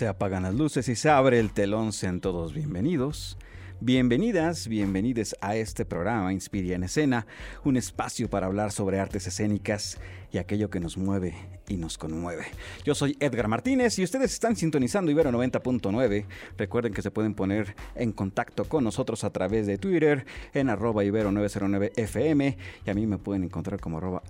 Se apagan las luces y se abre el telón. Sean todos bienvenidos. Bienvenidas, bienvenidos a este programa Inspiria en Escena, un espacio para hablar sobre artes escénicas y aquello que nos mueve y nos conmueve. Yo soy Edgar Martínez y ustedes están sintonizando Ibero 90.9. Recuerden que se pueden poner en contacto con nosotros a través de Twitter en arroba Ibero 909FM y a mí me pueden encontrar como arroba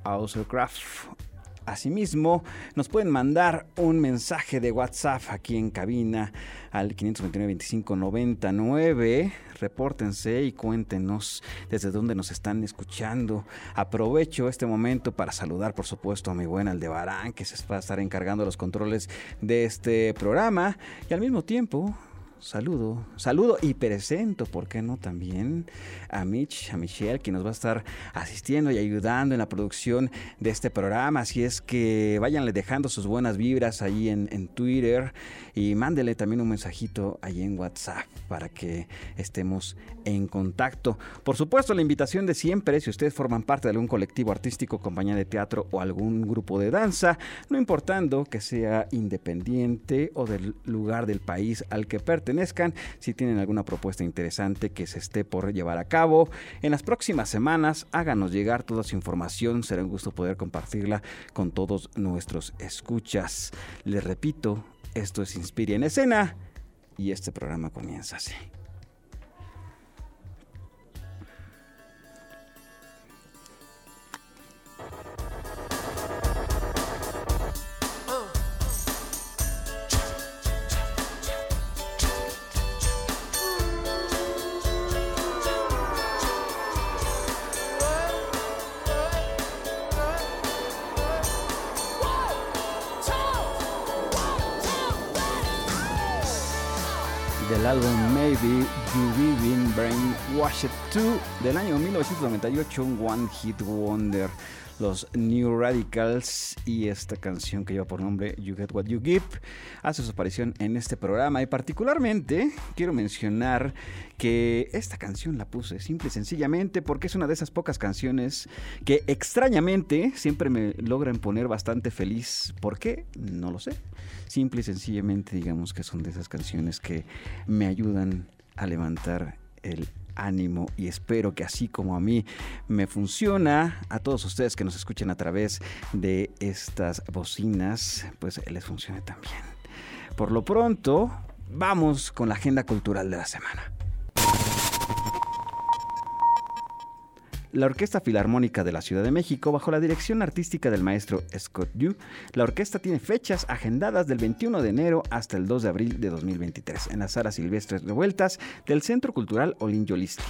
Asimismo, nos pueden mandar un mensaje de WhatsApp aquí en cabina al 529-2599. Repórtense y cuéntenos desde dónde nos están escuchando. Aprovecho este momento para saludar, por supuesto, a mi buen Aldebarán, que se va a estar encargando los controles de este programa. Y al mismo tiempo, saludo, saludo y presento, ¿por qué no? También a Mitch, a Michelle, que nos va a estar asistiendo y ayudando en la producción de este programa. Así es que váyanle dejando sus buenas vibras ahí en, Twitter y mándele también un mensajito ahí en WhatsApp para que estemos en contacto. Por supuesto, la invitación de siempre, si ustedes forman parte de algún colectivo artístico, compañía de teatro o algún grupo de danza, no importando que sea independiente o del lugar del país al que pertenezcan, si tienen alguna propuesta interesante que se esté por llevar a cabo, en las próximas semanas háganos llegar toda su información, será un gusto poder compartirla con todos nuestros escuchas. Les repito, esto es Inspire en Escena y este programa comienza así. Álbum Maybe You Been Brainwashed 2 del año 1998, un One Hit Wonder, los New Radicals y esta canción que lleva por nombre You Get What You Give hace su aparición en este programa y particularmente quiero mencionar que esta canción la puse simple y sencillamente porque es una de esas pocas canciones que extrañamente siempre me logran poner bastante feliz. ¿Por qué? No lo sé. Simple y sencillamente digamos que son de esas canciones que me ayudan a levantar el ánimo y espero que así como a mí me funciona, a todos ustedes que nos escuchen a través de estas bocinas, pues les funcione también. Por lo pronto, vamos con la agenda cultural de la semana. La Orquesta Filarmónica de la Ciudad de México, bajo la dirección artística del maestro Scott Yu, la orquesta tiene fechas agendadas del 21 de enero hasta el 2 de abril de 2023 en las salas silvestres revueltas del Centro Cultural Olin Yolisti.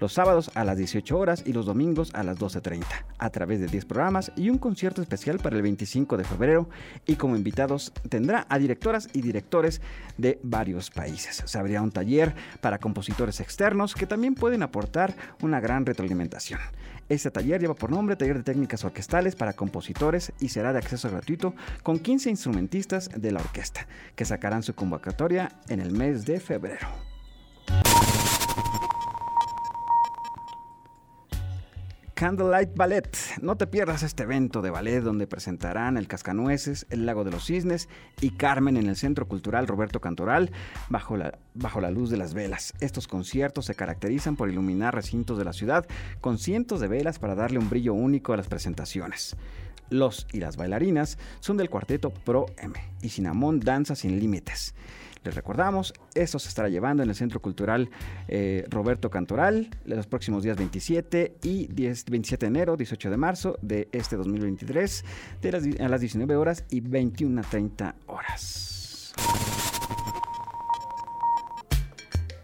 Los sábados a las 18 horas y los domingos a las 12.30, a través de 10 programas y un concierto especial para el 25 de febrero. Y como invitados tendrá a directoras y directores de varios países. Se abrirá un taller para compositores externos que también pueden aportar una gran retroalimentación. Este taller lleva por nombre Taller de Técnicas Orquestales para Compositores y será de acceso gratuito con 15 instrumentistas de la orquesta, que sacarán su convocatoria en el mes de febrero. Candlelight Ballet. No te pierdas este evento de ballet donde presentarán El Cascanueces, El Lago de los Cisnes y Carmen en el Centro Cultural Roberto Cantoral bajo la, bajo la luz de las velas. Estos conciertos se caracterizan por iluminar recintos de la ciudad con cientos de velas para darle un brillo único a las presentaciones. Los y las bailarinas son del cuarteto Pro M y Cinnamon Danza Sin Límites. Les recordamos, esto se estará llevando en el Centro Cultural eh, Roberto Cantoral los próximos días 27 y 10, 27 de enero, 18 de marzo de este 2023, de a las 19 horas y 21 a 30 horas.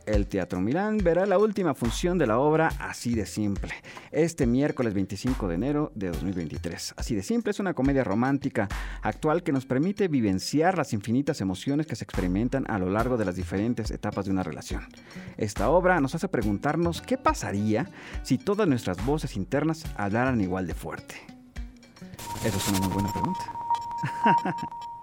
El Teatro Milán verá la última función de la obra Así de Simple, este miércoles 25 de enero de 2023. Así de Simple es una comedia romántica actual que nos permite vivenciar las infinitas emociones que se experimentan a lo largo de las diferentes etapas de una relación. Esta obra nos hace preguntarnos qué pasaría si todas nuestras voces internas hablaran igual de fuerte. Eso es una muy buena pregunta.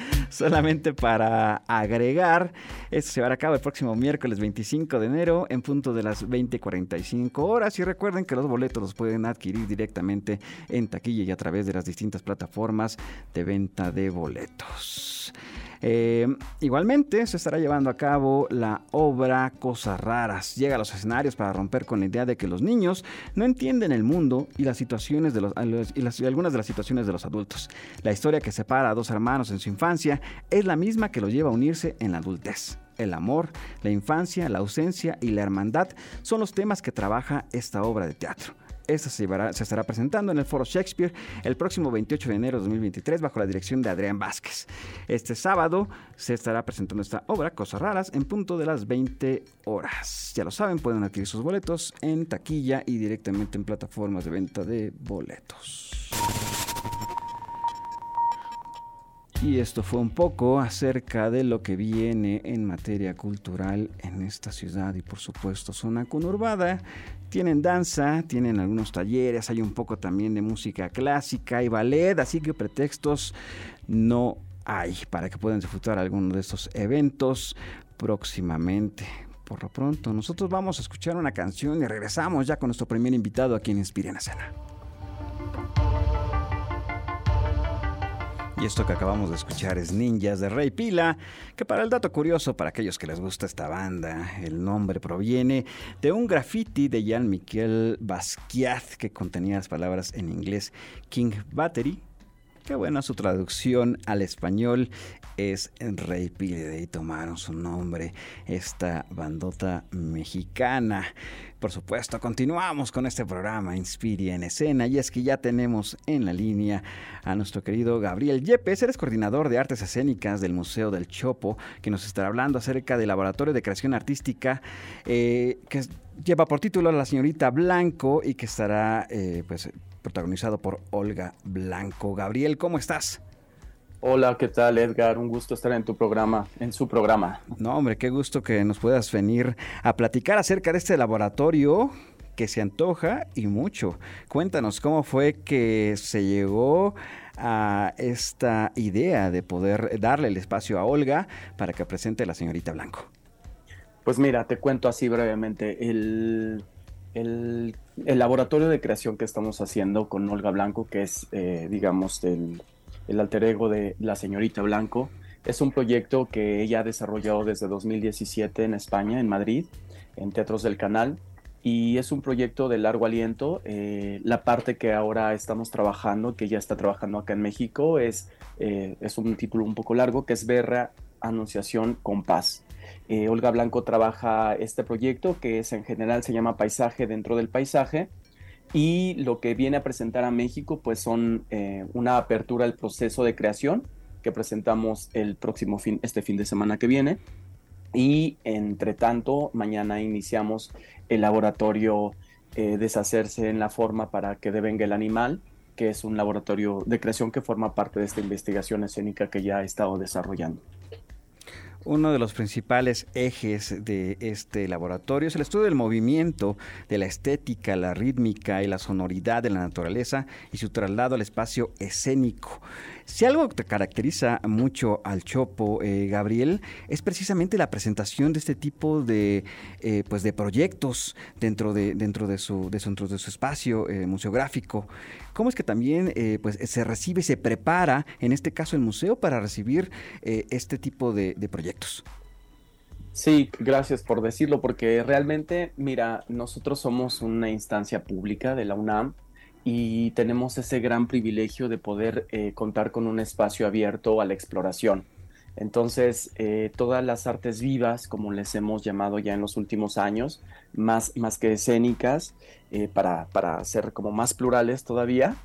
Solamente para agregar, esto se va a cabo el próximo miércoles 25 de enero en punto de las 20:45 horas. Y recuerden que los boletos los pueden adquirir directamente en taquilla y a través de las distintas plataformas de venta de boletos. Eh, igualmente se estará llevando a cabo la obra Cosas Raras. Llega a los escenarios para romper con la idea de que los niños no entienden el mundo y las situaciones de los, y, algunas de las situaciones de los adultos. La historia que separa a dos hermanos en su infancia es la misma que los lleva a unirse en la adultez. El amor, la infancia, la ausencia y la hermandad son los temas que trabaja esta obra de teatro. Esta se, estará presentando en el Foro Shakespeare el próximo 28 de enero de 2023 bajo la dirección de Adrián Vázquez. Este sábado se estará presentando esta obra, Cosas Raras, en punto de las 20 horas. Ya lo saben, pueden adquirir sus boletos en taquilla y directamente en plataformas de venta de boletos. Y esto fue un poco acerca de lo que viene en materia cultural en esta ciudad y por supuesto zona conurbada. Tienen danza, tienen algunos talleres, hay un poco también de música clásica y ballet, así que pretextos no hay para que puedan disfrutar alguno de estos eventos próximamente. Por lo pronto, nosotros vamos a escuchar una canción y regresamos ya con nuestro primer invitado aquí en Inspira en Escena. Y esto que acabamos de escuchar es Ninjas de Rey Pila, que para el dato curioso, para aquellos que les gusta esta banda, el nombre proviene de un graffiti de Jean-Michel Basquiat que contenía las palabras en inglés King Battery. Qué buena su traducción al español. Es Rey Pila, de ahí tomaron su nombre esta bandota mexicana. Por supuesto, continuamos con este programa Inspire en Escena. Y es que ya tenemos en la línea a nuestro querido Gabriel Yepes, eres coordinador de artes escénicas del Museo del Chopo, que nos estará hablando acerca del Laboratorio de Creación Artística eh, que lleva por título La señorita Blanco y que estará eh, pues, protagonizado por Olga Blanco. Gabriel, ¿cómo estás? Hola, ¿qué tal Edgar? Un gusto estar en tu programa, en su programa. No, hombre, qué gusto que nos puedas venir a platicar acerca de este laboratorio que se antoja y mucho. Cuéntanos cómo fue que se llegó a esta idea de poder darle el espacio a Olga para que presente a la señorita Blanco. Pues mira, te cuento así brevemente. El, el, laboratorio de creación que estamos haciendo con Olga Blanco, que es, eh, digamos, del el alter ego de la señorita Blanco. Es un proyecto que ella ha desarrollado desde 2017 en España, en Madrid, en Teatros del Canal, y es un proyecto de largo aliento. Eh, la parte que ahora estamos trabajando, que ella está trabajando acá en México, es, eh, es un título un poco largo, que es Berra Anunciación con Paz. Eh, Olga Blanco trabaja este proyecto que es en general se llama Paisaje dentro del paisaje y lo que viene a presentar a México pues son eh, una apertura al proceso de creación que presentamos el próximo fin, este fin de semana que viene y entre tanto mañana iniciamos el laboratorio eh, deshacerse en la forma para que devenga el animal que es un laboratorio de creación que forma parte de esta investigación escénica que ya he estado desarrollando. Uno de los principales ejes de este laboratorio es el estudio del movimiento, de la estética, la rítmica y la sonoridad de la naturaleza y su traslado al espacio escénico. Si algo te caracteriza mucho al Chopo, eh, Gabriel, es precisamente la presentación de este tipo de, eh, pues de proyectos dentro de, dentro de, su, de, dentro de su espacio eh, museográfico. ¿Cómo es que también pues, se recibe, se prepara, en este caso el museo, para recibir este tipo de, de proyectos? Sí, gracias por decirlo, porque realmente, mira, nosotros somos una instancia pública de la UNAM y tenemos ese gran privilegio de poder eh, contar con un espacio abierto a la exploración. Entonces, eh, todas las artes vivas, como les hemos llamado ya en los últimos años, más, más que escénicas, eh, para, para, ser como más plurales todavía,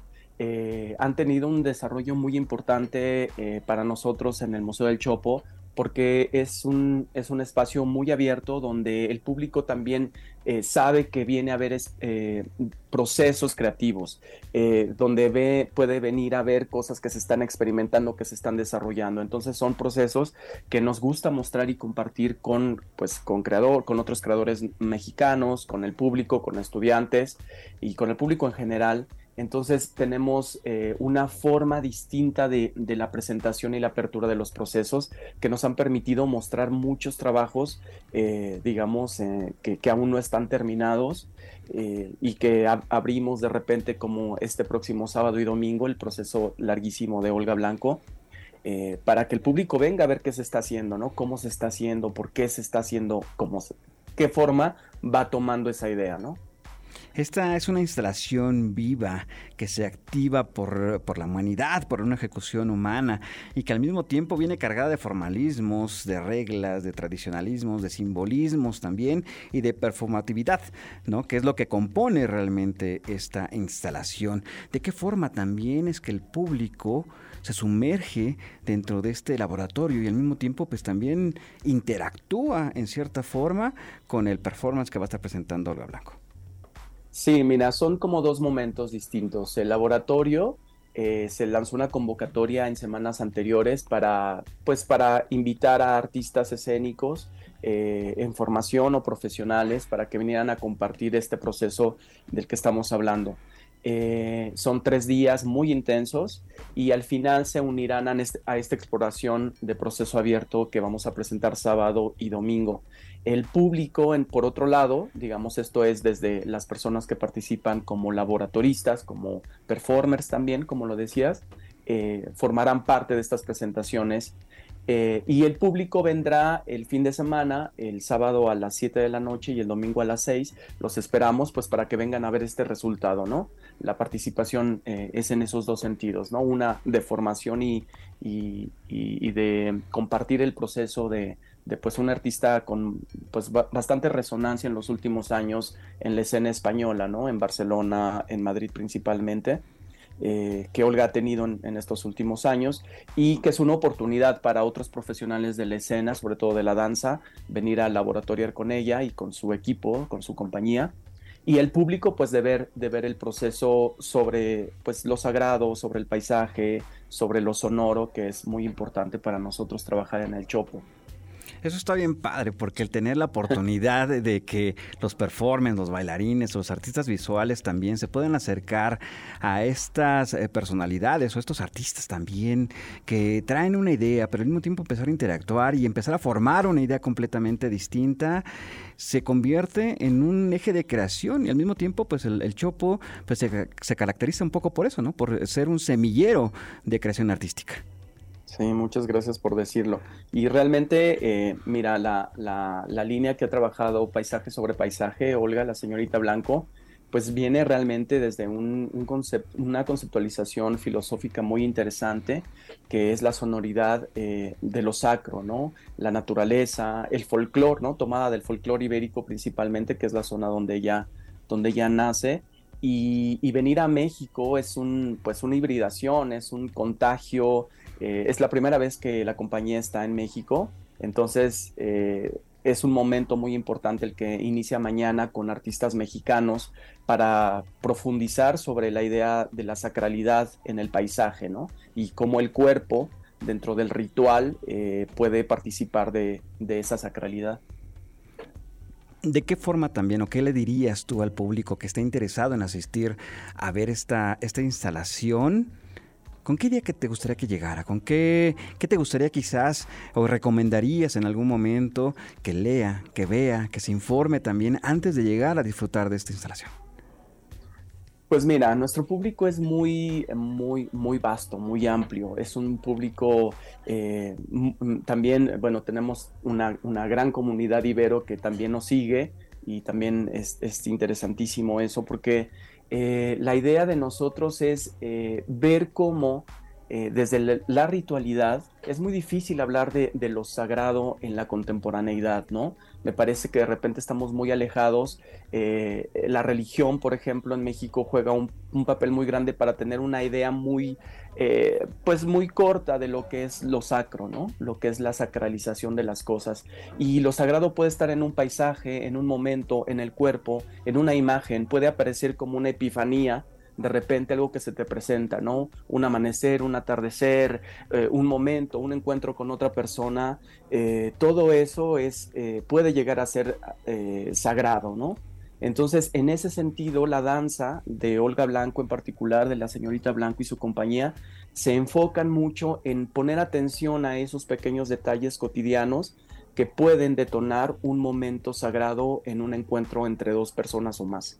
han tenido un desarrollo muy importante para nosotros en el Museo del Chopo, porque es un, es un espacio muy abierto donde el público también eh, sabe que viene a ver eh, procesos creativos, eh, donde ve, puede venir a ver cosas que se están experimentando, que se están desarrollando. Entonces son procesos que nos gusta mostrar y compartir con, pues, con creador, con otros creadores mexicanos, con el público, con estudiantes y con el público en general. Entonces tenemos eh, una forma distinta de, la presentación y la apertura de los procesos que nos han permitido mostrar muchos trabajos, eh, digamos, eh, que, aún no están terminados y que abrimos de repente como este próximo sábado y domingo el proceso larguísimo de Olga Blanco. para que el público venga a ver qué se está haciendo, ¿no? Cómo se está haciendo, por qué se está haciendo, cómo qué forma va tomando esa idea, ¿no? Esta es una instalación viva que se activa por, la humanidad, por una ejecución humana y que al mismo tiempo viene cargada de formalismos, de reglas, de tradicionalismos, de simbolismos también y de performatividad, ¿no? Que es lo que compone realmente esta instalación. ¿De qué forma también es que el público se sumerge dentro de este laboratorio y al mismo tiempo pues también interactúa en cierta forma con el performance que va a estar presentando Olga Blanco. Sí, mira, son como dos momentos distintos. El laboratorio eh, se lanzó una convocatoria en semanas anteriores para, pues, para invitar a artistas escénicos eh, en formación o profesionales para que vinieran a compartir este proceso del que estamos hablando. Eh, son tres días muy intensos y al final se unirán a, a, esta exploración de proceso abierto que vamos a presentar sábado y domingo. El público, en, por otro lado, digamos, esto es desde las personas que participan como laboratoristas, como performers también, como lo decías, eh, formarán parte de estas presentaciones. Eh, y el público vendrá el fin de semana, el sábado a las 7 de la noche y el domingo a las 6. Los esperamos pues para que vengan a ver este resultado, ¿no? La participación eh, es en esos dos sentidos, ¿no? Una de formación y, y de compartir el proceso de, de pues un artista con pues bastante resonancia en los últimos años en la escena española, ¿no? En Barcelona, en Madrid principalmente, eh, que Olga ha tenido en, estos últimos años y que es una oportunidad para otros profesionales de la escena, sobre todo de la danza, venir a laboratoriar con ella y con su equipo, con su compañía. Y el público, pues, de ver, de ver el proceso sobre pues, lo sagrado, sobre el paisaje, sobre lo sonoro, que es muy importante para nosotros trabajar en el Chopo. Eso está bien padre, porque el tener la oportunidad de que los performers, los bailarines, los artistas visuales también se puedan acercar a estas eh, personalidades o estos artistas también que traen una idea, pero al mismo tiempo empezar a interactuar y empezar a formar una idea completamente distinta, se convierte en un eje de creación y al mismo tiempo pues el, Chopo pues se, se caracteriza un poco por eso, ¿no? Por ser un semillero de creación artística. Sí, muchas gracias por decirlo. Y realmente, eh, mira, la, la, línea que ha trabajado paisaje sobre paisaje, Olga, la señorita Blanco, pues viene realmente desde un, una conceptualización filosófica muy interesante, que es la sonoridad eh, de lo sacro, ¿no? La naturaleza, el folclore, ¿no? Tomada del folclore ibérico principalmente, que es la zona donde ella, donde ella nace. Y, y venir a México es un, pues una hibridación, es un contagio, eh, es la primera vez que la compañía está en México, entonces eh, es un momento muy importante el que inicia mañana con artistas mexicanos para profundizar sobre la idea de la sacralidad en el paisaje, ¿no? Y cómo el cuerpo dentro del ritual eh, puede participar de, de esa sacralidad. ¿De qué forma también o qué le dirías tú al público que está interesado en asistir a ver esta, esta instalación? ¿Con qué idea que te gustaría que llegara? ¿Con qué, qué te gustaría quizás o recomendarías en algún momento que lea, que vea, que se informe también antes de llegar a disfrutar de esta instalación? Pues mira, nuestro público es muy, muy, muy vasto, muy amplio. Es un público eh, también, bueno, tenemos una, una, gran comunidad ibero que también nos sigue y también es, es interesantísimo eso porque eh, la idea de nosotros es eh, ver cómo eh, desde la ritualidad, es muy difícil hablar de, lo sagrado en la contemporaneidad, ¿no? Me parece que de repente estamos muy alejados. Eh, la religión, por ejemplo, en México juega un, papel muy grande para tener una idea muy, eh, pues muy corta de lo que es lo sacro, ¿no? Lo que es la sacralización de las cosas. Y lo sagrado puede estar en un paisaje, en un momento, en el cuerpo, en una imagen, puede aparecer como una epifanía de repente algo que se te presenta, ¿no? Un amanecer, un atardecer, eh, un momento, un encuentro con otra persona, eh, todo eso es, eh, puede llegar a ser sagrado, ¿no? Entonces, en ese sentido, la danza de Olga Blanco en particular, de la señorita Blanco y su compañía, se enfocan mucho en poner atención a esos pequeños detalles cotidianos que pueden detonar un momento sagrado en un encuentro entre dos personas o más.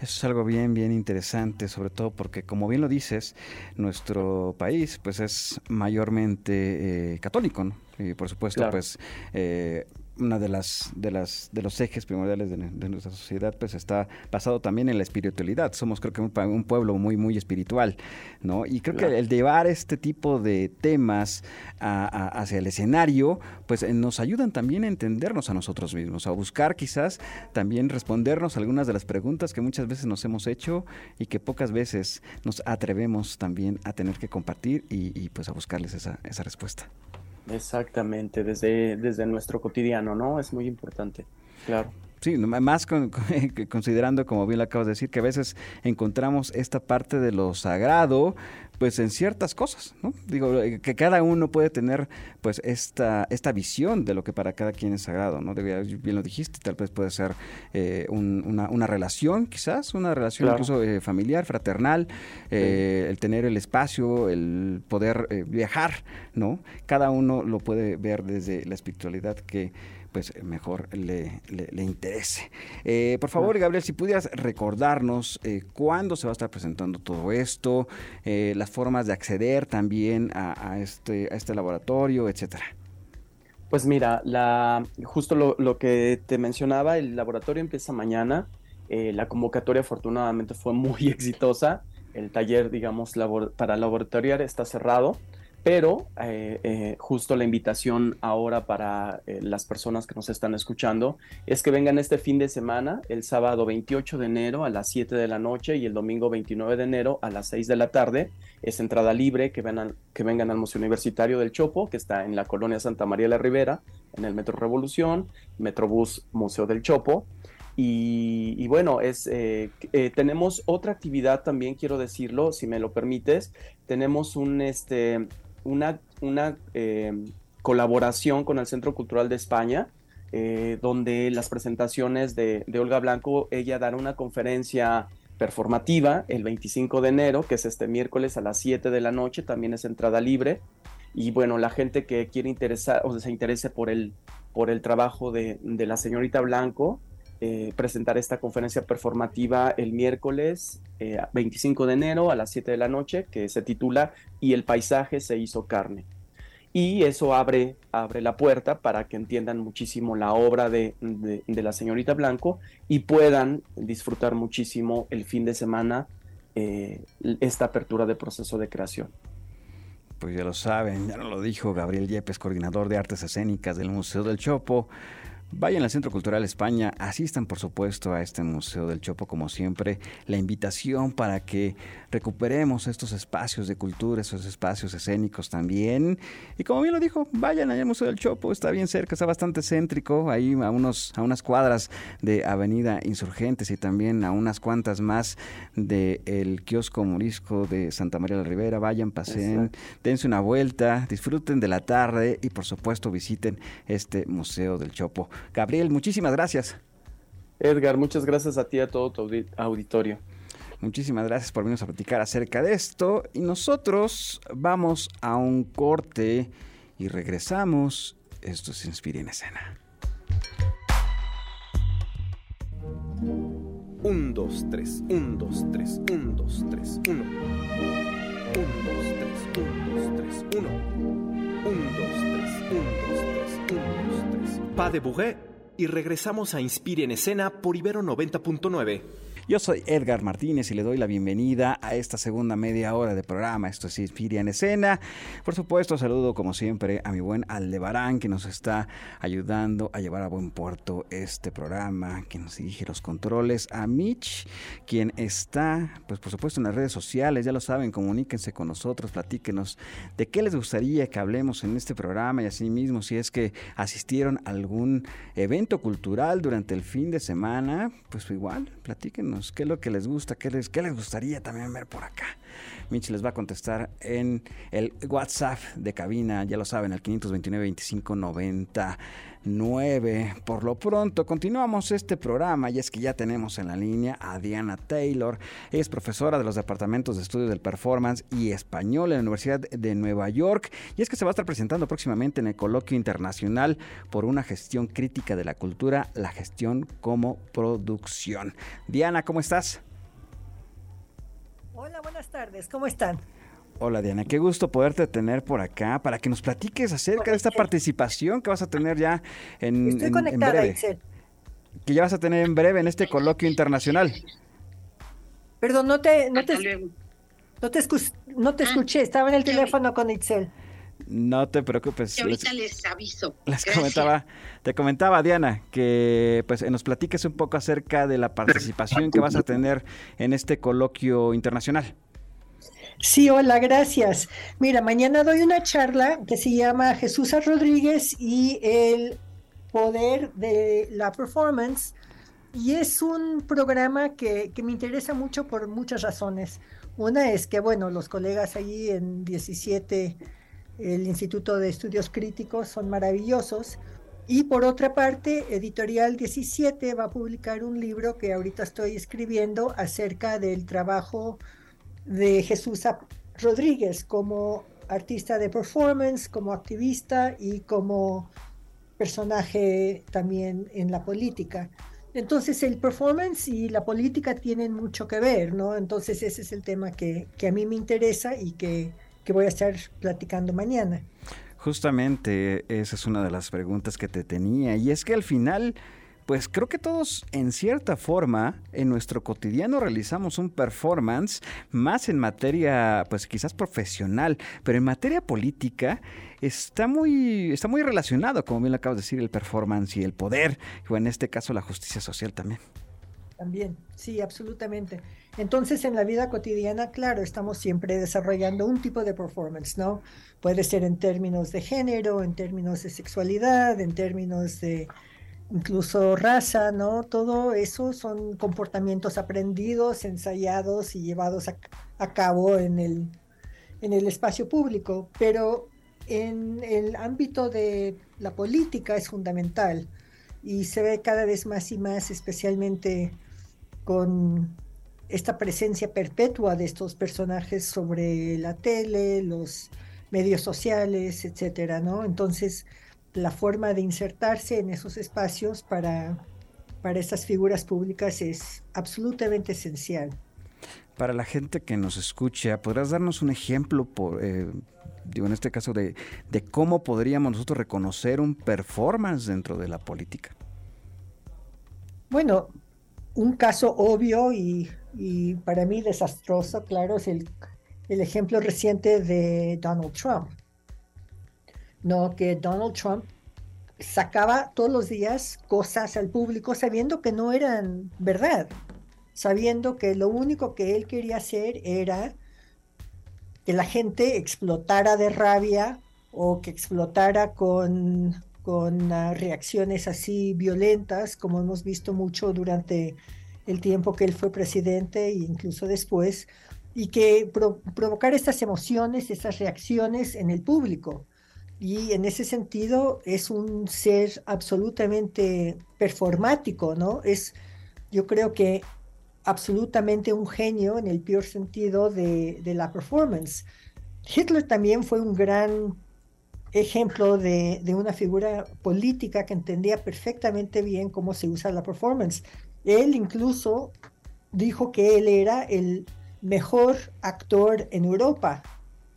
Eso es algo bien, bien interesante, sobre todo porque, como bien lo dices, nuestro país pues es mayormente eh, católico, ¿no? Y por supuesto, pues eh, una de las de las de los ejes primordiales de, nuestra sociedad pues está basado también en la espiritualidad. Somos creo que un, pueblo muy muy espiritual no y creo que el llevar este tipo de temas hacia el escenario pues eh, nos ayudan también a entendernos a nosotros mismos a buscar quizás también respondernos algunas de las preguntas que muchas veces nos hemos hecho y que pocas veces nos atrevemos también a tener que compartir y, pues a buscarles esa, esa respuesta Exactamente, desde, desde nuestro cotidiano, ¿no? Es muy importante, claro. Sí, más considerando, como bien lo acabas de decir, que a veces encontramos esta parte de lo sagrado, pues en ciertas cosas, ¿no? Digo, eh, que cada uno puede tener pues esta, esta visión de lo que para cada quien es sagrado, ¿no? Bien lo dijiste, tal vez puede ser eh, una, una, relación, quizás, una relación incluso eh, familiar, fraternal, el tener el espacio, el poder viajar, ¿no? Cada uno lo puede ver desde la espiritualidad que pues mejor le, le, interese. Eh, por favor, Gabriel, si pudieras recordarnos eh, cuándo se va a estar presentando todo esto, eh, las formas de acceder también a, este, a este laboratorio, etcétera. Pues mira, la, justo lo, lo, que te mencionaba, el laboratorio empieza mañana. la convocatoria afortunadamente fue muy exitosa. El taller, digamos, para laboratoriar está cerrado pero eh, eh, justo la invitación ahora para eh, las personas que nos están escuchando es que vengan este fin de semana, el sábado 28 de enero a las 7 de la noche y el domingo 29 de enero a las 6 de la tarde. Es entrada libre, que, vengan, que vengan al Museo Universitario del Chopo, que está en la colonia Santa María la Ribera, en el Metro Revolución, Metrobús Museo del Chopo. Y, bueno, es, tenemos otra actividad también, quiero decirlo, si me lo permites. Tenemos un, este, una, eh, colaboración con el Centro Cultural de España, eh, donde las presentaciones de, Olga Blanco, ella dará una conferencia performativa el 25 de enero, que es este miércoles a las 7 de la noche, también es entrada libre. Y bueno, la gente que quiere interesar o se interese por el, por el trabajo de la señorita Blanco, eh, presentar esta conferencia performativa el miércoles 25 eh, de enero a las 7 de la noche, que se titula Y el paisaje se hizo carne. Y eso abre, abre la puerta para que entiendan muchísimo la obra de, la señorita Blanco y puedan disfrutar muchísimo el fin de semana eh, esta apertura de proceso de creación. Pues ya lo saben, ya lo dijo Gabriel Yepes, coordinador de artes escénicas del Museo del Chopo. Vayan al Centro Cultural España, asistan por supuesto a este Museo del Chopo como siempre. La invitación para que recuperemos estos espacios de cultura, esos espacios escénicos también. Y como bien lo dijo, vayan allá al Museo del Chopo, está bien cerca, está bastante céntrico, ahí a, unos, a unas cuadras de Avenida Insurgentes y también a unas cuantas más del el kiosco morisco de Santa María de la Ribera. Vayan, pasen, dense una vuelta, disfruten de la tarde y por supuesto visiten este Museo del Chopo. Gabriel, muchísimas gracias. Edgar, muchas gracias a ti y a todo tu auditorio. Muchísimas gracias por venirnos a platicar acerca de esto. Y nosotros vamos a un corte y regresamos. Esto se inspira en escena. Un, dos, tres, un, dos, tres, un, dos, tres, uno. Un, dos, tres, un, dos, tres, uno. Un, dos, tres, un, dos, tres, un, dos, tres. Pa de Bouguet y regresamos a Inspire en Escena por Ibero 90.9. Yo soy Edgar Martínez y le doy la bienvenida a esta segunda media hora de programa. Esto es Inspiria en Escena. Por supuesto, saludo como siempre a mi buen Aldebarán que nos está ayudando a llevar a buen puerto este programa, que nos dirige los controles, a Mitch, quien está, pues por supuesto, en las redes sociales. Ya lo saben, comuníquense con nosotros, platíquenos de qué les gustaría que hablemos en este programa y asimismo si es que asistieron a algún evento cultural durante el fin de semana, pues igual, platíquenos qué es lo que les gusta, qué les, qué les gustaría también ver por acá. Mitch les va a contestar en el WhatsApp de cabina, ya lo saben, al 529 25 90 9. Por lo pronto, continuamos este programa y es que ya tenemos en la línea a Diana Taylor. es profesora de los departamentos de estudios del performance y español en la Universidad de Nueva York. Y es que se va a estar presentando próximamente en el coloquio internacional por una gestión crítica de la cultura, la gestión como producción. Diana, ¿cómo estás? Hola, buenas tardes, ¿cómo están? Hola Diana, qué gusto poderte tener por acá para que nos platiques acerca de esta participación que vas a tener ya en, Estoy conectada, breve. Que ya vas a tener en breve en este coloquio internacional. Perdón, no te, no te, no te, no te ah, escuché, estaba en el teléfono con Itzel. No te preocupes. ahorita les, aviso. Les comentaba, te comentaba Diana que pues nos platiques un poco acerca de la participación que vas a tener en este coloquio internacional. Sí, hola, gracias. Mira, mañana doy una charla que se llama Jesús Rodríguez y el poder de la performance. Y es un programa que, que, me interesa mucho por muchas razones. Una es que, bueno, los colegas allí en 17, el Instituto de Estudios Críticos, son maravillosos. Y por otra parte, Editorial 17 va a publicar un libro que ahorita estoy escribiendo acerca del trabajo de Jesús Rodríguez como artista de performance, como activista y como personaje también en la política. Entonces el performance y la política tienen mucho que ver, ¿no? Entonces ese es el tema que, a mí me interesa y que, que voy a estar platicando mañana. Justamente esa es una de las preguntas que te tenía y es que al final pues creo que todos en cierta forma en nuestro cotidiano realizamos un performance más en materia pues quizás profesional, pero en materia política está muy está muy relacionado, como bien lo acabas de decir, el performance y el poder, o en este caso la justicia social también. También, sí, absolutamente. Entonces, en la vida cotidiana, claro, estamos siempre desarrollando un tipo de performance, ¿no? Puede ser en términos de género, en términos de sexualidad, en términos de incluso raza, ¿no? Todo eso son comportamientos aprendidos, ensayados y llevados a, cabo en el, en el espacio público, pero en el ámbito de la política es fundamental y se ve cada vez más y más, especialmente con esta presencia perpetua de estos personajes sobre la tele, los medios sociales, etcétera, ¿no? Entonces, la forma de insertarse en esos espacios para, para estas figuras públicas es absolutamente esencial. Para la gente que nos escucha, ¿podrás darnos un ejemplo, por, eh, digo, en este caso, de, de cómo podríamos nosotros reconocer un performance dentro de la política? Bueno, un caso obvio y, para mí desastroso, claro, es el ejemplo reciente de Donald Trump. ¿no? Que Donald Trump sacaba todos los días cosas al público sabiendo que no eran verdad, sabiendo que lo único que él quería hacer era que la gente explotara de rabia o que explotara con, con uh, reacciones así violentas, como hemos visto mucho durante el tiempo que él fue presidente e incluso después, y que provocar estas emociones, estas reacciones en el público. Y en ese sentido es un ser absolutamente performático, ¿no? Es, yo creo que absolutamente un genio en el peor sentido de, de la performance. Hitler también fue un gran ejemplo de, de, una figura política que entendía perfectamente bien cómo se usa la performance. Él incluso dijo que él era el mejor actor en Europa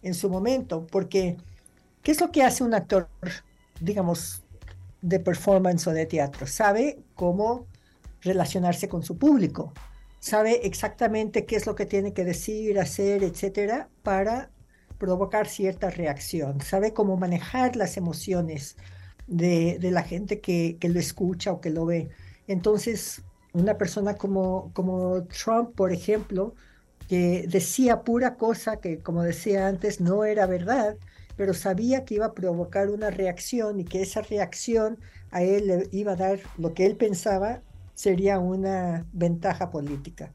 en su momento, porque ¿Qué es lo que hace un actor, digamos, de performance o de teatro? Sabe cómo relacionarse con su público. sabe exactamente qué es lo que tiene que decir, hacer, etcétera, para provocar cierta reacción, sabe cómo manejar las emociones de, la gente que, lo escucha o que lo ve. Entonces, una persona como, como Trump, por ejemplo, que decía pura cosa que, como decía antes, no era verdad, pero sabía que iba a provocar una reacción y que esa reacción a él le iba a dar lo que él pensaba sería una ventaja política.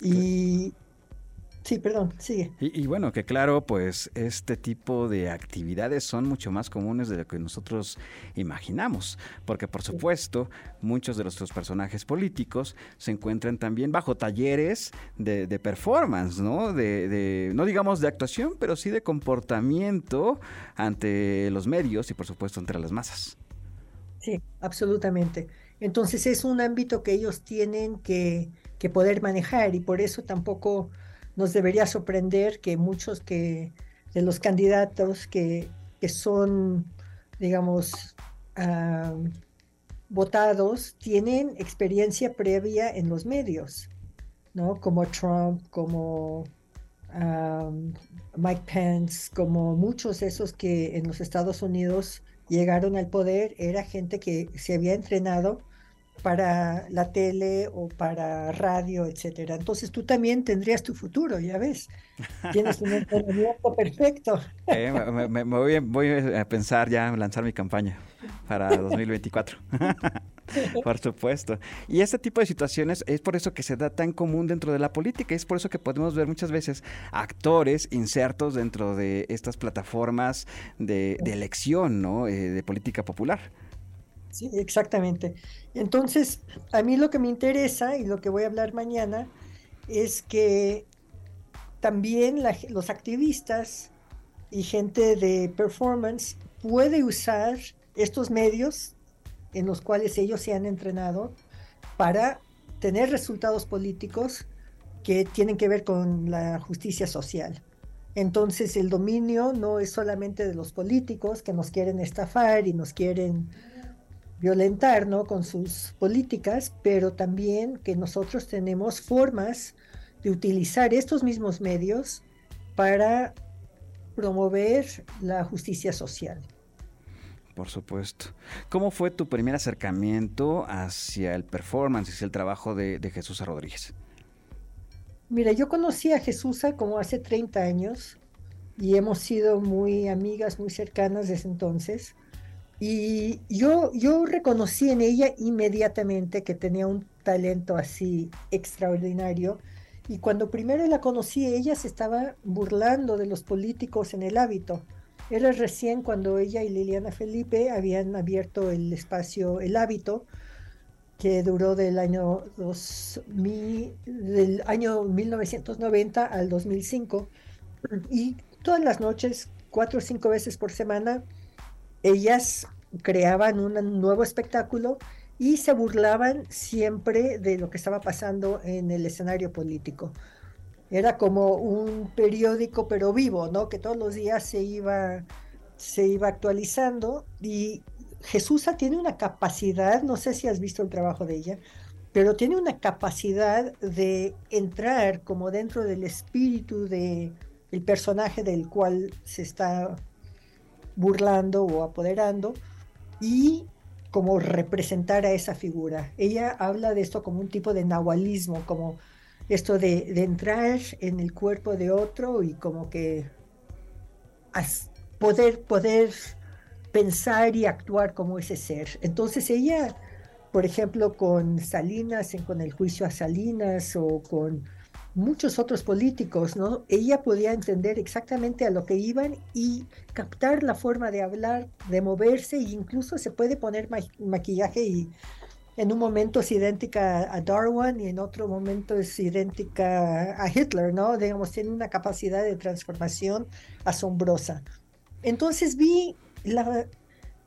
Y Sí, perdón, sigue. Y, bueno, que claro, pues este tipo de actividades son mucho más comunes de lo que nosotros imaginamos, porque por supuesto muchos de nuestros personajes políticos se encuentran también bajo talleres de, performance, ¿no? De, no digamos de actuación, pero sí de comportamiento ante los medios y por supuesto entre las masas. Sí, absolutamente. Entonces es un ámbito que ellos tienen que, que poder manejar y por eso tampoco nos debería sorprender que muchos que, de los candidatos que, son, digamos, ah, votados tienen experiencia previa en los medios, ¿no? Como Trump, como ah, Mike Pence, como muchos de esos que en los Estados Unidos llegaron al poder, era gente que se había entrenado para la tele o para radio, etcétera. Entonces tú también tendrías tu futuro, ya ves. Tienes un entrenamiento perfecto. Eh, me, voy, a pensar ya en lanzar mi campaña para 2024. por supuesto. Y este tipo de situaciones es por eso que se da tan común dentro de la política. Es por eso que podemos ver muchas veces actores insertos dentro de estas plataformas de, elección, ¿no? Eh, de política popular. Sí, exactamente. Entonces, a mí lo que me interesa y lo que voy a hablar mañana es que también los activistas y gente de performance puede usar estos medios en los cuales ellos se han entrenado para tener resultados políticos que tienen que ver con la justicia social. Entonces el dominio no es solamente de los políticos que nos quieren estafar y nos quieren violentar ¿no? con sus políticas, pero también que nosotros tenemos formas de utilizar estos mismos medios para promover la justicia social. Por supuesto. ¿Cómo fue tu primer acercamiento hacia el performance, hacia el trabajo de, de Jesús Rodríguez? Mira, yo conocí a Jesús como hace 30 años y hemos sido muy amigas, muy cercanas desde entonces. Y yo, yo reconocí en ella inmediatamente que tenía un talento así extraordinario. Y cuando primero la conocí, ella se estaba burlando de los políticos en el hábito. Era recién cuando ella y Liliana Felipe habían abierto el espacio El Hábito, que duró del año, 2000, del año 1990 al 2005. Y todas las noches, cuatro o cinco veces por semana, ellas creaban un nuevo espectáculo y se burlaban siempre de lo que estaba pasando en el escenario político. Era como un periódico pero vivo, ¿no? Que todos los días se iba, se iba actualizando y Jesús tiene una capacidad, no sé si has visto el trabajo de ella, pero tiene una capacidad de entrar como dentro del espíritu de personaje del cual se está burlando o apoderando y como representar a esa figura. Ella habla de esto como un tipo de nahualismo, como esto de, entrar en el cuerpo de otro y como que poder, poder pensar y actuar como ese ser. Entonces ella, por ejemplo, con Salinas, con el juicio a Salinas o con muchos otros políticos, ¿no? Ella podía entender exactamente a lo que iban y captar la forma de hablar, de moverse e incluso se puede poner maquillaje y en un momento es idéntica a Darwin y en otro momento es idéntica a Hitler, ¿no? Digamos, tiene una capacidad de transformación asombrosa. Entonces vi la,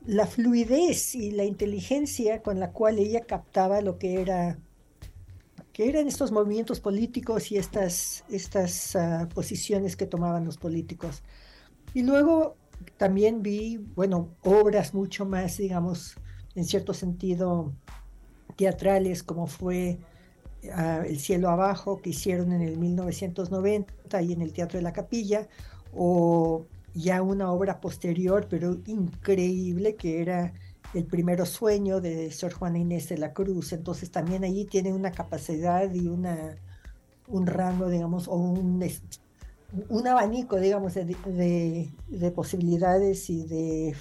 la fluidez y la inteligencia con la cual ella captaba lo que era que eran estos movimientos políticos y estas, estas ah, posiciones que tomaban los políticos. Y luego también vi, bueno, obras mucho más, digamos, en cierto sentido, teatrales, como fue El cielo abajo que hicieron en el 1990 y en el Teatro de la Capilla, o ya una obra posterior, pero increíble, que era El primero sueño de Sor Juana Inés de la Cruz. Entonces también allí tiene una capacidad y una, un rango, digamos, o un, un abanico, digamos, de, de, posibilidades y de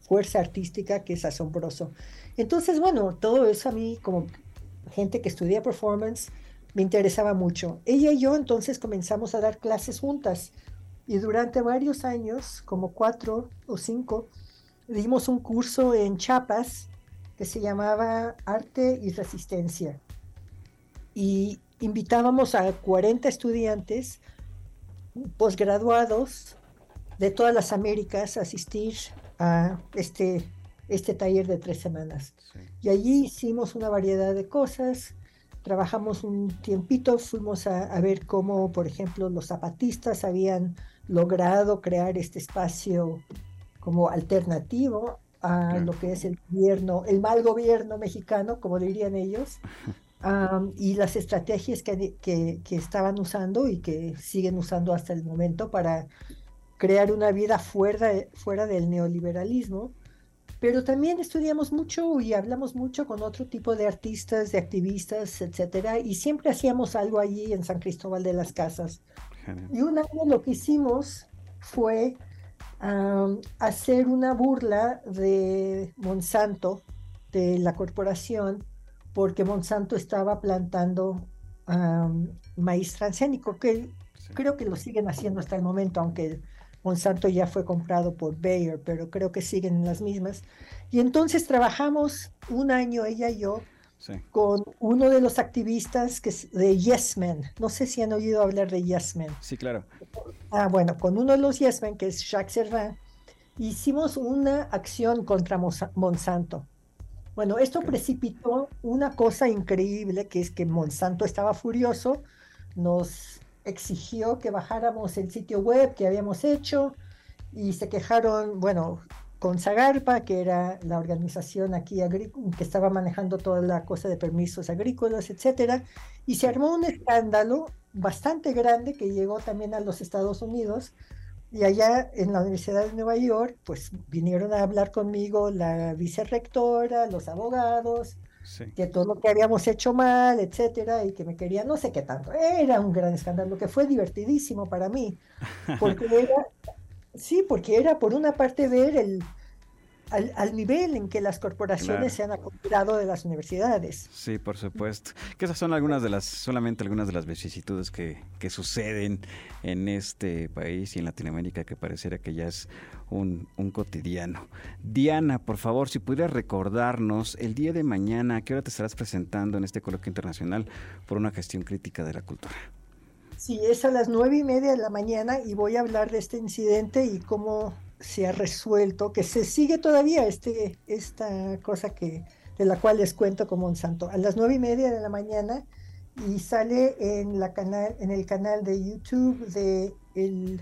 fuerza artística que es asombroso. Entonces, bueno, todo eso a mí, como gente que estudia performance, me interesaba mucho. Ella y yo entonces comenzamos a dar clases juntas y durante varios años, como cuatro o cinco, dimos un curso en Chiapas que se llamaba Arte y Resistencia. Y invitábamos a 40 estudiantes posgraduados de todas las Américas a asistir a este, este taller de tres semanas. Y allí hicimos una variedad de cosas, trabajamos un tiempito, fuimos a, a, ver cómo, por ejemplo, los zapatistas habían logrado crear este espacio como alternativo a lo que es el gobierno, el mal gobierno mexicano, como dirían ellos, y las estrategias que, que, que, estaban usando y que siguen usando hasta el momento para crear una vida fuera, fuera del neoliberalismo. Pero también estudiamos mucho y hablamos mucho con otro tipo de artistas, de activistas, etcétera, y siempre hacíamos algo allí en San Cristóbal de las Casas. Y un año lo que hicimos fue hacer una burla de Monsanto, de la corporación, porque Monsanto estaba plantando maíz transgénico, que creo que lo siguen haciendo hasta el momento, aunque Monsanto ya fue comprado por Bayer, pero creo que siguen en las mismas. Y entonces trabajamos un año, ella y yo, con uno de los activistas que es de Yes Men. No sé si han oído hablar de Yes Men. Sí, claro. Ah, bueno, con uno de los Yes Men, que es Jacques Servan, hicimos una acción contra Monsanto. Bueno, esto precipitó una cosa increíble, que es que Monsanto estaba furioso, nos exigió que bajáramos el sitio web que habíamos hecho y se quejaron, bueno, con Zagarpa, que era la organización aquí que estaba manejando toda la cosa de permisos agrícolas, etcétera, y se armó un escándalo bastante grande que llegó también a los Estados Unidos. Y allá en la Universidad de Nueva York, pues vinieron a hablar conmigo la vicerrectora, los abogados, que todo lo que habíamos hecho mal, etcétera, y que me querían no sé qué tanto. Era un gran escándalo que fue divertidísimo para mí, porque era Sí, porque era por una parte ver el, al, nivel en que las corporaciones se han acoplado de las universidades. Sí, por supuesto. Que esas son algunas de las, solamente algunas de las vicisitudes que, que suceden en este país y en Latinoamérica que pareciera que ya es un, un, cotidiano. Diana, por favor, si pudieras recordarnos el día de mañana, ¿a qué hora te estarás presentando en este coloquio internacional por una gestión crítica de la cultura? Sí, es a las nueve y media de la mañana y voy a hablar de este incidente y cómo se ha resuelto, que se sigue todavía este, esta cosa que, de la cual les cuento como un santo. A las nueve y media de la mañana y sale en, la canal, en el canal de YouTube del el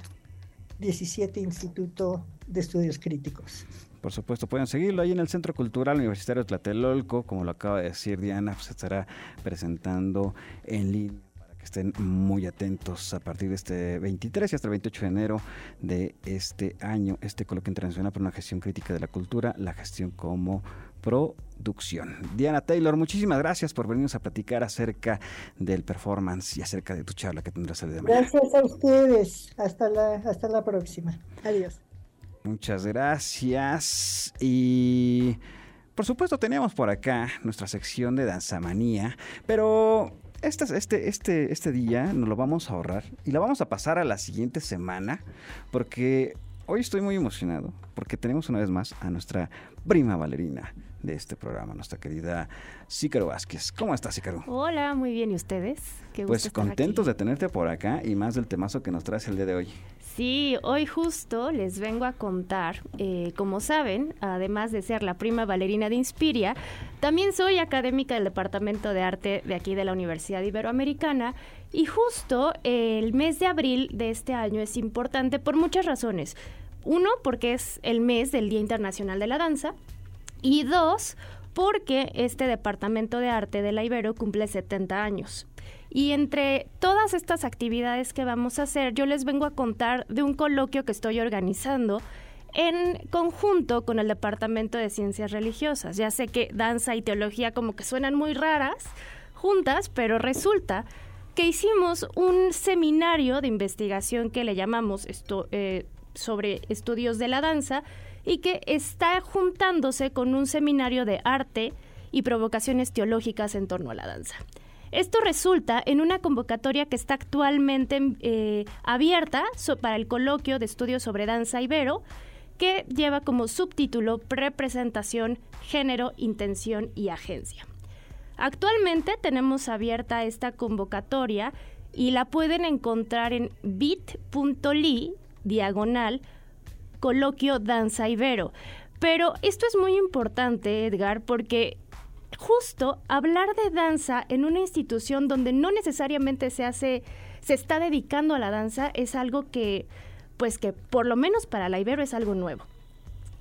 17 Instituto de Estudios Críticos. Por supuesto, pueden seguirlo ahí en el Centro Cultural Universitario de Tlatelolco, como lo acaba de decir Diana, pues se estará presentando en línea estén muy atentos a partir de este 23 y hasta el 28 de enero de este año, este coloquio internacional por una gestión crítica de la cultura, la gestión como producción. Diana Taylor, muchísimas gracias por venirnos a platicar acerca del performance y acerca de tu charla que tendrás el día de mañana. Gracias a ustedes. Hasta la, hasta la próxima. Adiós. Muchas gracias. Y por supuesto teníamos por acá nuestra sección de danzamanía, pero este, este, este, este día nos lo vamos a ahorrar y la vamos a pasar a la siguiente semana porque hoy estoy muy emocionado porque tenemos una vez más a nuestra prima bailarina de este programa, nuestra querida Cícaro Vázquez. ¿Cómo estás, Cícaro? Hola, muy bien. ¿Y ustedes? Qué pues contentos de tenerte por acá y más del temazo que nos traes el día de hoy. Sí, hoy justo les vengo a contar, eh, como saben, además de ser la prima bailarina de Inspiria, también soy académica del Departamento de Arte de aquí de la Universidad Iberoamericana y justo el mes de abril de este año es importante por muchas razones. Uno, porque es el mes del Día Internacional de la Danza y dos, porque este departamento de arte de la Ibero cumple 70 años. Y entre todas estas actividades que vamos a hacer, yo les vengo a contar de un coloquio que estoy organizando en conjunto con el Departamento de Ciencias Religiosas. Ya sé que danza y teología como que suenan muy raras juntas, pero resulta que hicimos un seminario de investigación que le llamamos esto, eh, sobre estudios de la danza y que está juntándose con un seminario de arte y provocaciones teológicas en torno a la danza. Esto resulta en una convocatoria que está actualmente eh, abierta para el coloquio de estudios sobre danza ibero, que lleva como subtítulo Representación, Género, Intención y Agencia. Actualmente tenemos abierta esta convocatoria y la pueden encontrar en bit.ly diagonal coloquio danza ibero. Pero esto es muy importante, Edgar, porque justo hablar de danza en una institución donde no necesariamente se hace, se está dedicando a la danza, es algo que, pues que por lo menos para la Ibero es algo nuevo.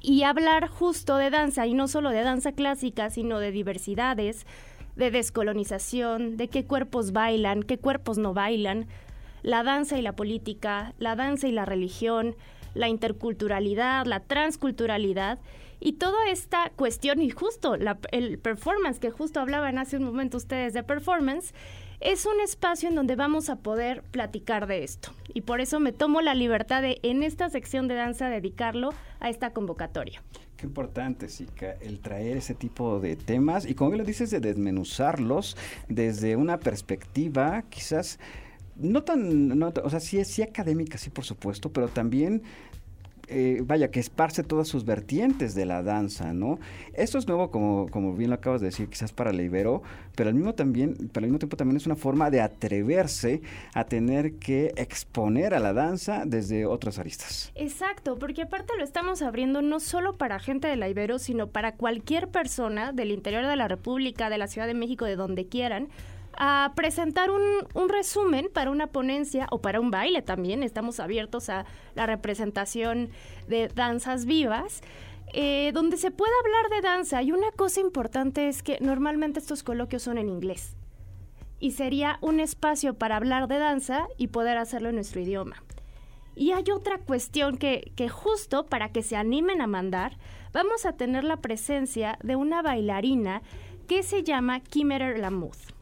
Y hablar justo de danza, y no solo de danza clásica, sino de diversidades, de descolonización, de qué cuerpos bailan, qué cuerpos no bailan, la danza y la política, la danza y la religión, la interculturalidad, la transculturalidad y toda esta cuestión y justo el performance que justo hablaban hace un momento ustedes de performance es un espacio en donde vamos a poder platicar de esto. Y por eso me tomo la libertad de, en esta sección de danza, dedicarlo a esta convocatoria. Qué importante, Sica, el traer ese tipo de temas y como bien lo dices, de desmenuzarlos desde una perspectiva quizás no tan, o sea, sí, sí académica, sí, por supuesto, pero también eh, vaya, que esparce todas sus vertientes de la danza, ¿no? Esto es nuevo, como, como bien lo acabas de decir, quizás para la Ibero, pero al mismo, también, pero al mismo tiempo también es una forma de atreverse a tener que exponer a la danza desde otras aristas. Exacto, porque aparte lo estamos abriendo no solo para gente de la Ibero, sino para cualquier persona del interior de la República, de la Ciudad de México, de donde quieran, a presentar un, resumen para una ponencia o para un baile también. Estamos abiertos a la representación de danzas vivas. Eh, donde se pueda hablar de danza. Y una cosa importante es que normalmente estos coloquios son en inglés. Y sería un espacio para hablar de danza y poder hacerlo en nuestro idioma. Y hay otra cuestión que, justo para que se animen a mandar, vamos a tener la presencia de una bailarina que se llama Kimmerer Lamuth.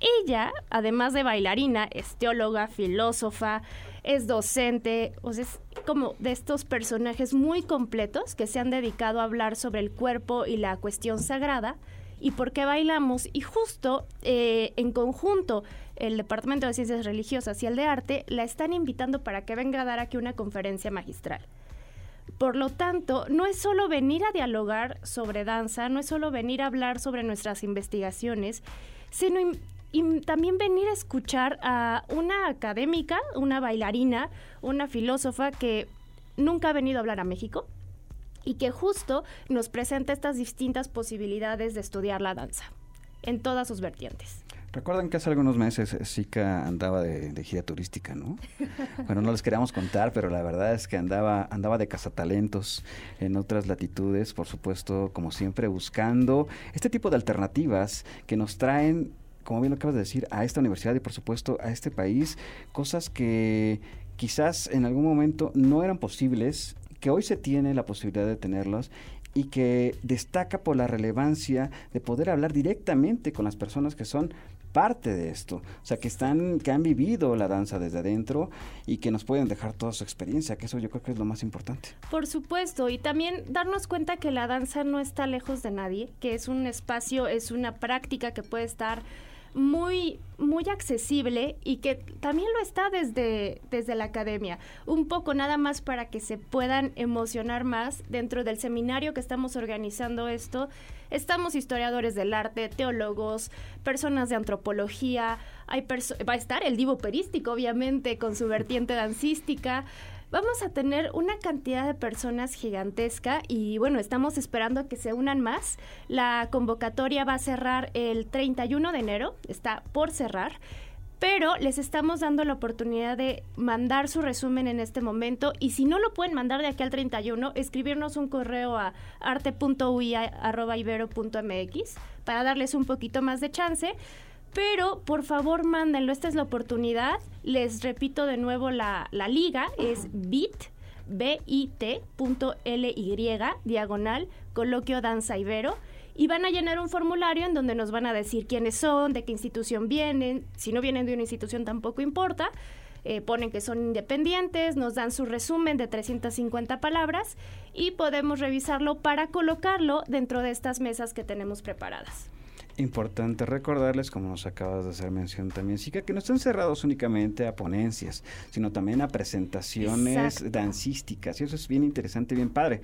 Ella, además de bailarina, es teóloga, filósofa, es docente, es como de estos personajes muy completos que se han dedicado a hablar sobre el cuerpo y la cuestión sagrada y por qué bailamos. Y justo eh, en conjunto, el Departamento de Ciencias Religiosas y el de Arte la están invitando para que venga a dar aquí una conferencia magistral. Por lo tanto, no es solo venir a dialogar sobre danza, no es solo venir a hablar sobre nuestras investigaciones, sino y también venir a escuchar a una académica, una bailarina, una filósofa que nunca ha venido a hablar a México y que justo nos presenta estas distintas posibilidades de estudiar la danza en todas sus vertientes. Recuerdan que hace algunos meses Zika andaba de, gira turística, ¿no? Bueno, no les queríamos contar, pero la verdad es que andaba, andaba de cazatalentos en otras latitudes, por supuesto, como siempre, buscando este tipo de alternativas que nos traen como bien lo acabas de decir, a esta universidad y por supuesto a este país, cosas que quizás en algún momento no eran posibles, que hoy se tiene la posibilidad de tenerlas y que destaca por la relevancia de poder hablar directamente con las personas que son parte de esto, o sea, que están que han vivido la danza desde adentro y que nos pueden dejar toda su experiencia, que eso yo creo que es lo más importante. Por supuesto, y también darnos cuenta que la danza no está lejos de nadie, que es un espacio, es una práctica que puede estar muy, muy accesible y que también lo está desde, desde la academia. Un poco nada más para que se puedan emocionar más dentro del seminario que estamos organizando esto. Estamos historiadores del arte, teólogos, personas de antropología, hay va a estar el divo perístico, obviamente, con su vertiente dancística vamos a tener una cantidad de personas gigantesca y bueno, estamos esperando que se unan más. La convocatoria va a cerrar el 31 de enero, está por cerrar. pero les estamos dando la oportunidad de mandar su resumen en este momento y si no lo pueden mandar de aquí al 31, escribirnos un correo a arte.ui.ibero.mx para darles un poquito más de chance. Pero por favor mándenlo, esta es la oportunidad. Les repito de nuevo la, la liga, es bit bit.ly diagonal coloquio danza ibero y van a llenar un formulario en donde nos van a decir quiénes son, de qué institución vienen, si no vienen de una institución tampoco importa. Eh, ponen que son independientes, nos dan su resumen de 350 palabras y podemos revisarlo para colocarlo dentro de estas mesas que tenemos preparadas. Importante recordarles, como nos acabas de hacer mención también, Sica, que no están cerrados únicamente a ponencias, sino también a presentaciones dancísticas. Y eso es bien interesante, bien padre.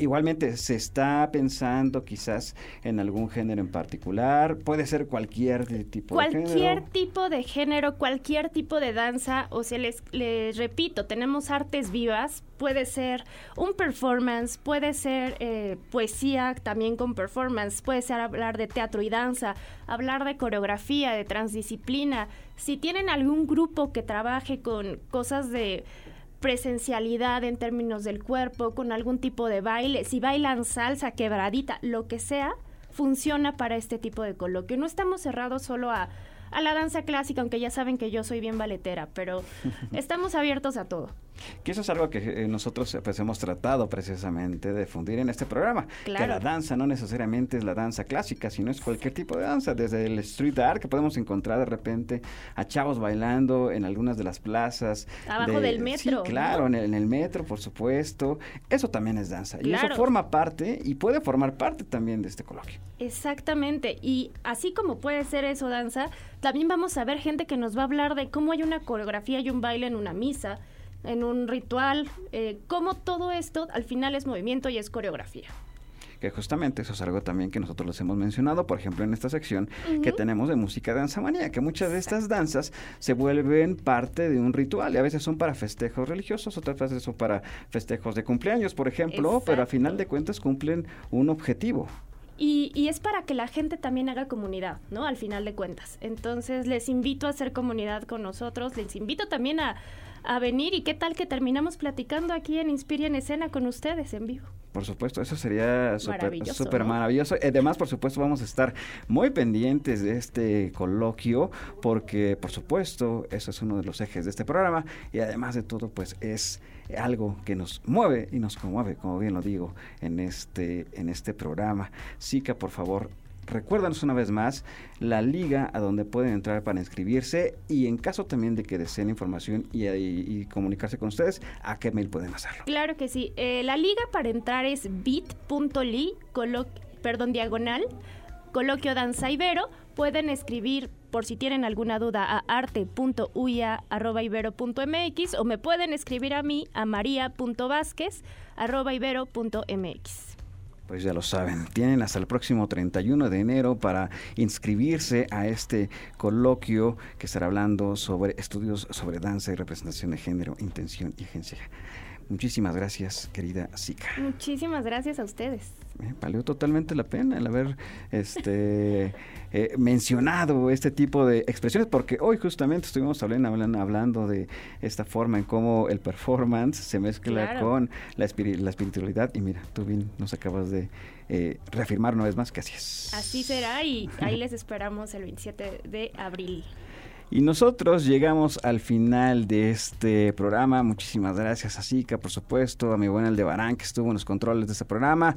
Igualmente, se está pensando quizás en algún género en particular, puede ser cualquier tipo de género. Cualquier tipo de género, cualquier tipo de danza, o sea, les, les repito, tenemos artes vivas, puede ser un performance, puede ser eh, poesía también con performance, puede ser hablar de teatro y danza, hablar de coreografía, de transdisciplina. Si tienen algún grupo que trabaje con cosas de presencialidad en términos del cuerpo, con algún tipo de baile, si bailan salsa, quebradita, lo que sea, funciona para este tipo de coloquio. No estamos cerrados solo a, a la danza clásica, aunque ya saben que yo soy bien balletera, pero estamos abiertos a todo. Que eso es algo que eh, nosotros pues, hemos tratado precisamente de difundir en este programa. Que la danza no necesariamente es la danza clásica, sino es cualquier tipo de danza, desde el street art que podemos encontrar de repente a chavos bailando en algunas de las plazas. Abajo del metro. Sí, claro, en, el, metro, por supuesto. Eso también es danza. Y eso forma parte y puede formar parte también de este coloquio. Exactamente. Y así como puede ser eso danza, también vamos a ver gente que nos va a hablar de cómo hay una coreografía y un baile en una misa en un ritual, eh, cómo todo esto al final es movimiento y es coreografía. Que justamente eso es algo también que nosotros les hemos mencionado, por ejemplo, en esta sección que tenemos de música danza manía, que muchas de estas danzas se vuelven parte de un ritual y a veces son para festejos religiosos, otras veces son para festejos de cumpleaños, por ejemplo, pero a final de cuentas cumplen un objetivo. Y, y, es para que la gente también haga comunidad, ¿no? Al final de cuentas. Entonces les invito a hacer comunidad con nosotros, les invito también a, venir y qué tal que terminamos platicando aquí en Inspiria en Escena con ustedes en vivo. Por supuesto, eso sería súper maravilloso. Además, por supuesto, vamos a estar muy pendientes de este coloquio porque, por supuesto, eso es uno de los ejes de este programa y además de todo, pues es algo que nos mueve y nos conmueve, como bien lo digo, en este, en este programa. Sica, por favor, Recuérdanos una vez más la liga a donde pueden entrar para inscribirse y en caso también de que deseen información y, comunicarse con ustedes, ¿a qué mail pueden hacerlo? Claro que sí. Eh, la liga para entrar es bit.ly, perdón, diagonal, coloquio danza ibero. Pueden escribir por si tienen alguna duda a arte.uya.ibero.mx o me pueden escribir a mí a maria.vázquez.ibero.mx. Pues ya lo saben, tienen hasta el próximo 31 de enero para inscribirse a este coloquio que estará hablando sobre estudios sobre danza y representación de género, intención y agencia. Muchísimas gracias, querida Zika. Muchísimas gracias a ustedes. Eh, valió totalmente la pena el haber este, eh, mencionado este tipo de expresiones, porque hoy justamente estuvimos hablando, hablando de esta forma en cómo el performance se mezcla con la, la, espiritualidad. Y mira, tú bien nos acabas de eh, reafirmar una vez más que así es. Así será y ahí les esperamos el 27 de abril. Y nosotros llegamos al final de este programa. Muchísimas gracias a Zika, por supuesto, a mi buena Aldebarán, que estuvo en los controles de este programa,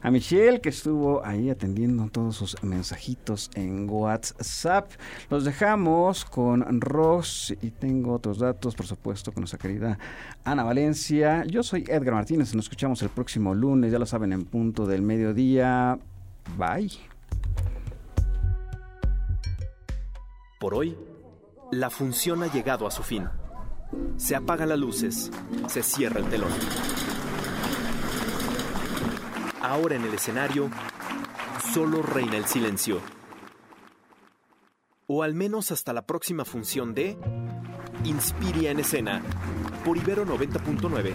a Michelle, que estuvo ahí atendiendo todos sus mensajitos en WhatsApp. Los dejamos con Ross y tengo otros datos, por supuesto, con nuestra querida Ana Valencia. Yo soy Edgar Martínez, nos escuchamos el próximo lunes, ya lo saben, en punto del mediodía. Bye. Por hoy la función ha llegado a su fin. Se apagan las luces, se cierra el telón. Ahora en el escenario, solo reina el silencio. O al menos hasta la próxima función de Inspiria en escena, por Ibero 90.9.